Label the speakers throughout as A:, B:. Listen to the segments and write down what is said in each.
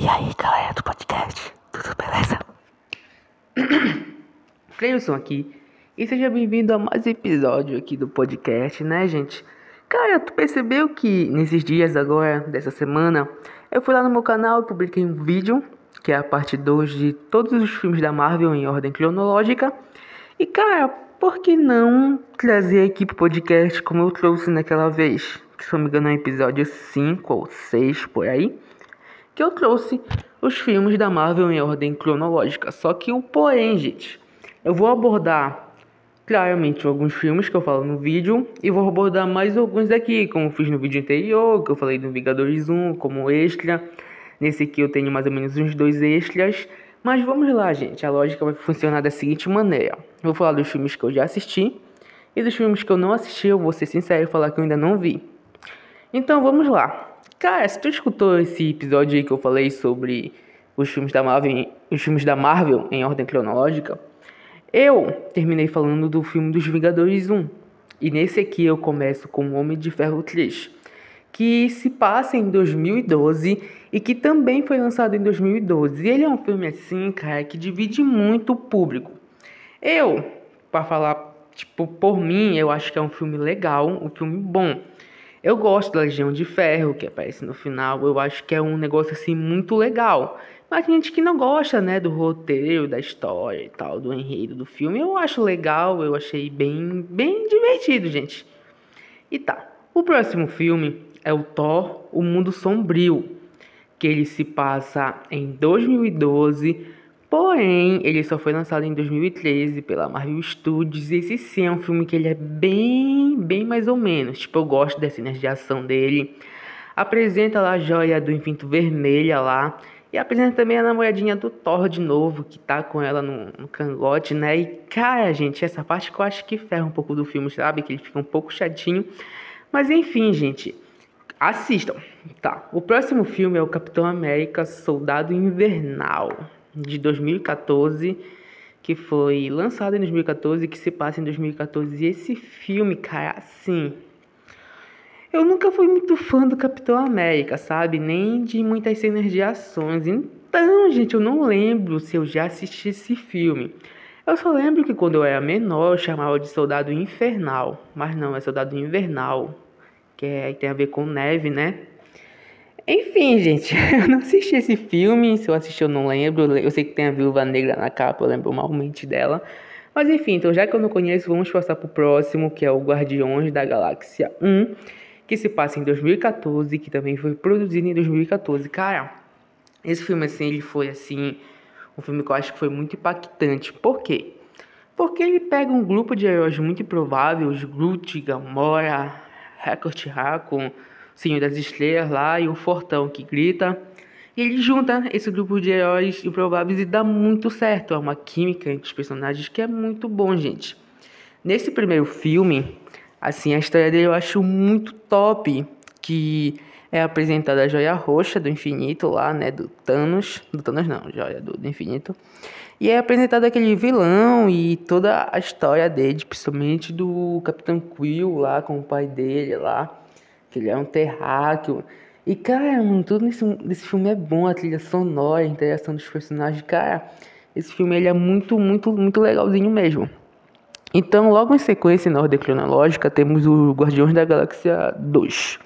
A: E aí, galera do podcast, tudo beleza? Cleilson aqui, e seja bem-vindo a mais um episódio aqui do podcast, né, gente? Cara, tu percebeu que nesses dias agora, dessa semana, eu fui lá no meu canal e publiquei um vídeo, que é a parte 2 de todos os filmes da Marvel em ordem cronológica. E, cara, por que não trazer aqui pro podcast como eu trouxe naquela vez? Que se não me engano é o episódio 5 ou 6 por aí que eu trouxe os filmes da Marvel em ordem cronológica. Só que o porém, gente, eu vou abordar claramente alguns filmes que eu falo no vídeo e vou abordar mais alguns daqui, como fiz no vídeo anterior, que eu falei do Vingadores 1 como extra. Nesse aqui eu tenho mais ou menos uns dois extras. Mas vamos lá, gente. A lógica vai funcionar da seguinte maneira: eu vou falar dos filmes que eu já assisti e dos filmes que eu não assisti, eu vou ser sincero e falar que eu ainda não vi. Então vamos lá. Cara, se tu escutou esse episódio aí que eu falei sobre os filmes da Marvel, os filmes da Marvel em ordem cronológica, eu terminei falando do filme dos Vingadores 1. E nesse aqui eu começo com o Homem de Ferro 3, que se passa em 2012 e que também foi lançado em 2012. E ele é um filme assim, cara, que divide muito o público. Eu, para falar, tipo, por mim, eu acho que é um filme legal, um filme bom. Eu gosto da Legião de Ferro, que aparece no final. Eu acho que é um negócio assim muito legal. Mas tem gente que não gosta, né, do roteiro, da história e tal, do enredo do filme. Eu acho legal, eu achei bem, bem divertido, gente. E tá. O próximo filme é o Thor: O Mundo Sombrio, que ele se passa em 2012 Porém, ele só foi lançado em 2013 pela Marvel Studios. E esse sim é um filme que ele é bem, bem mais ou menos. Tipo, eu gosto das cenas de ação dele. Apresenta lá a joia do infinito vermelha lá. E apresenta também a namoradinha do Thor de novo, que tá com ela no, no cangote, né? E cara, gente, essa parte que eu acho que ferra um pouco do filme, sabe? Que ele fica um pouco chatinho. Mas enfim, gente, assistam. Tá, o próximo filme é o Capitão América Soldado Invernal de 2014, que foi lançado em 2014 que se passa em 2014. E esse filme, cara, assim. Eu nunca fui muito fã do Capitão América, sabe? Nem de muitas cenas de ações. Então, gente, eu não lembro se eu já assisti esse filme. Eu só lembro que quando eu era menor eu chamava de Soldado Infernal. Mas não, é Soldado Invernal. Que é, tem a ver com neve, né? Enfim, gente, eu não assisti esse filme. Se eu assisti, eu não lembro. Eu sei que tem a Viúva Negra na capa, eu lembro malmente dela. Mas enfim, então já que eu não conheço, vamos passar pro próximo, que é o Guardiões da Galáxia 1, que se passa em 2014, que também foi produzido em 2014. Cara, esse filme assim, ele foi assim, um filme que eu acho que foi muito impactante. Por quê? Porque ele pega um grupo de heróis muito improváveis, Groot, Gamora, Hackett Raccoon, Senhor das Estrelas lá e o Fortão que grita. E ele junta esse grupo de heróis improváveis e dá muito certo. É uma química entre os personagens que é muito bom, gente. Nesse primeiro filme, assim, a história dele eu acho muito top. Que é apresentada a joia roxa do infinito lá, né? Do Thanos. Do Thanos não, joia do, do infinito. E é apresentado aquele vilão e toda a história dele, principalmente do Capitão Quill lá com o pai dele lá que ele é um terráqueo. E, cara, mano, tudo nesse, nesse filme é bom, a trilha sonora, a interação dos personagens, cara, esse filme ele é muito, muito, muito legalzinho mesmo. Então, logo em sequência, na ordem cronológica, temos o Guardiões da Galáxia 2,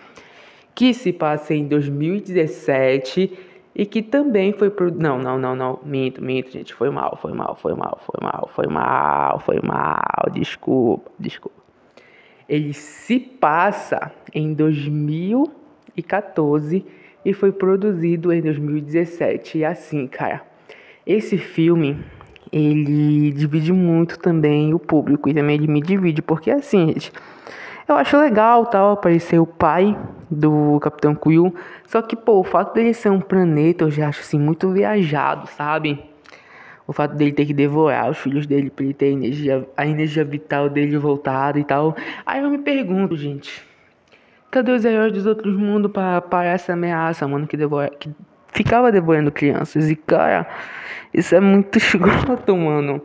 A: que se passa em 2017 e que também foi pro... Não, não, não, não, minto, minto, gente, foi mal, foi mal, foi mal, foi mal, foi mal, foi mal, desculpa, desculpa ele se passa em 2014 e foi produzido em 2017. E assim, cara, esse filme ele divide muito também o público e também ele me divide, porque assim, gente, eu acho legal tal aparecer o pai do Capitão Quill, só que pô, o fato dele ser um planeta eu já acho assim muito viajado, sabe? O fato dele ter que devorar os filhos dele pra ele ter a energia, a energia vital dele voltada e tal. Aí eu me pergunto, gente, cadê os heróis dos outros mundos pra parar essa ameaça, mano, que, devora, que ficava devorando crianças? E cara, isso é muito escroto, mano.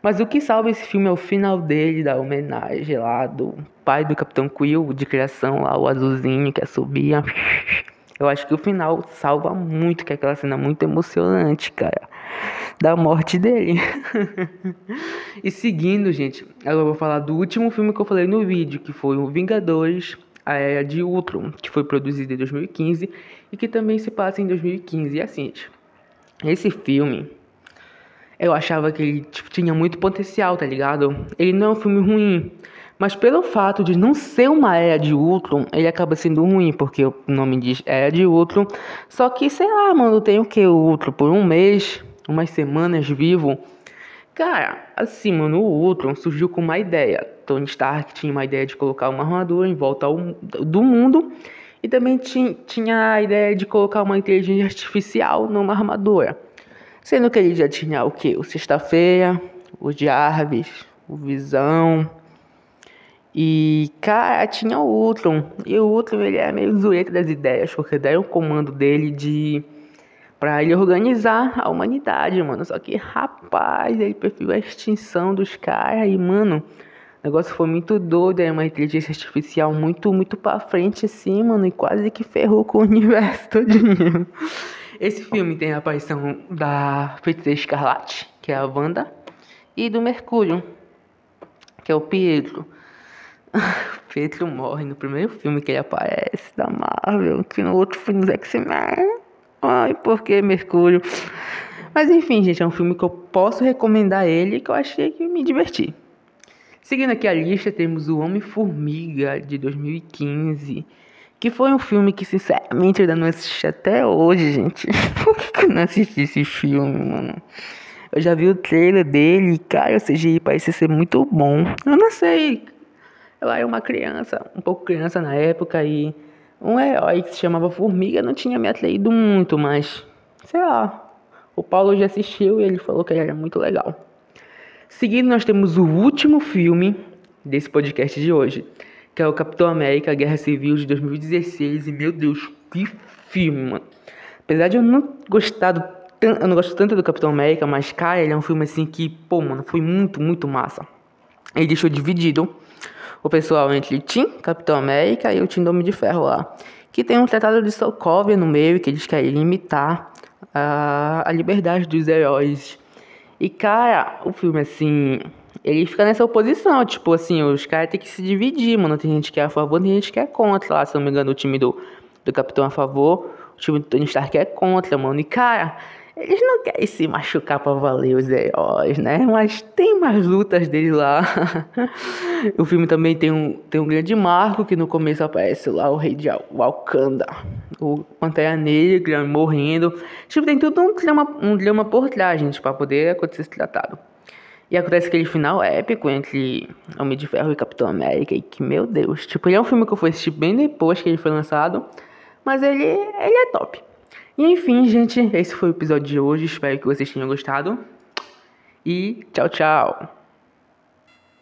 A: Mas o que salva esse filme é o final dele, da homenagem lá do pai do Capitão Quill, de criação lá, o azulzinho que assobia. Eu acho que o final salva muito, que é aquela cena muito emocionante, cara, da morte dele. e seguindo, gente, eu vou falar do último filme que eu falei no vídeo, que foi o Vingadores, a Era de Ultron, que foi produzido em 2015 e que também se passa em 2015. E assim, esse filme eu achava que ele tipo, tinha muito potencial, tá ligado? Ele não é um filme ruim, mas pelo fato de não ser uma Era de Ultron, ele acaba sendo ruim, porque o nome diz Era de Ultron. Só que, sei lá, mano, tem o que? O Ultron por um mês, umas semanas vivo. Cara, assim, mano, o Ultron surgiu com uma ideia. Tony Stark tinha uma ideia de colocar uma armadura em volta ao, do mundo e também tinha, tinha a ideia de colocar uma inteligência artificial numa armadura. Sendo que ele já tinha o que? O Sexta-feira, o Jarvis, o Visão. E, cara, tinha o Ultron. E o Ultron, ele é meio zoeiro das ideias, porque daí o comando dele de... Pra ele organizar a humanidade, mano. Só que, rapaz, ele preferiu a extinção dos caras e, mano... O negócio foi muito doido, é uma inteligência artificial muito, muito pra frente, assim, mano, e quase que ferrou com o universo todinho. Esse filme tem a aparição da Feiticeira Escarlate, que é a Wanda, e do Mercúrio, que é o Pietro. o Pietro morre no primeiro filme que ele aparece da Marvel, que no outro filme do X-Men. Ai, por que Mercúrio? Mas enfim, gente, é um filme que eu posso recomendar ele que eu achei que me diverti. Seguindo aqui a lista, temos O Homem-Formiga de 2015 que foi um filme que, sinceramente, eu ainda não assisti até hoje, gente. Por que eu não assisti esse filme, mano? Eu já vi o trailer dele, cara, o CGI parece ser muito bom. Eu não sei. Eu era uma criança, um pouco criança na época, e um herói que se chamava Formiga não tinha me atraído muito, mas sei lá. O Paulo já assistiu e ele falou que ele era muito legal. Seguindo, nós temos o último filme desse podcast de hoje que é o Capitão América Guerra Civil de 2016. E meu Deus, que filme, mano. Apesar de eu não gostar eu não gosto tanto do Capitão América, mas cara, ele é um filme assim que, pô, mano, foi muito, muito massa. Ele deixou dividido o pessoal entre Team Capitão América e o Team Homem de Ferro lá. Que tem um tratado de Sokovia no meio que eles querem limitar a, a liberdade dos heróis. E cara, o filme assim, ele fica nessa oposição, tipo assim, os caras têm que se dividir, mano. Tem gente que é a favor, tem gente que é contra lá. Se não me engano, o time do, do Capitão é a favor, o time do Tony Stark é contra, mano. E cara, eles não querem se machucar pra valer os heróis, né? Mas tem mais lutas dele lá. o filme também tem um, tem um grande marco que no começo aparece lá o rei de Wakanda. O Pantera Negra morrendo. Tipo, tem tudo um drama, um drama por trás, gente, pra poder acontecer esse tratado. E acontece aquele final épico entre Homem de Ferro e Capitão América. E que, meu Deus, tipo, ele é um filme que eu fui assistir bem depois que ele foi lançado. Mas ele, ele é top. E enfim, gente, esse foi o episódio de hoje. Espero que vocês tenham gostado. E tchau, tchau.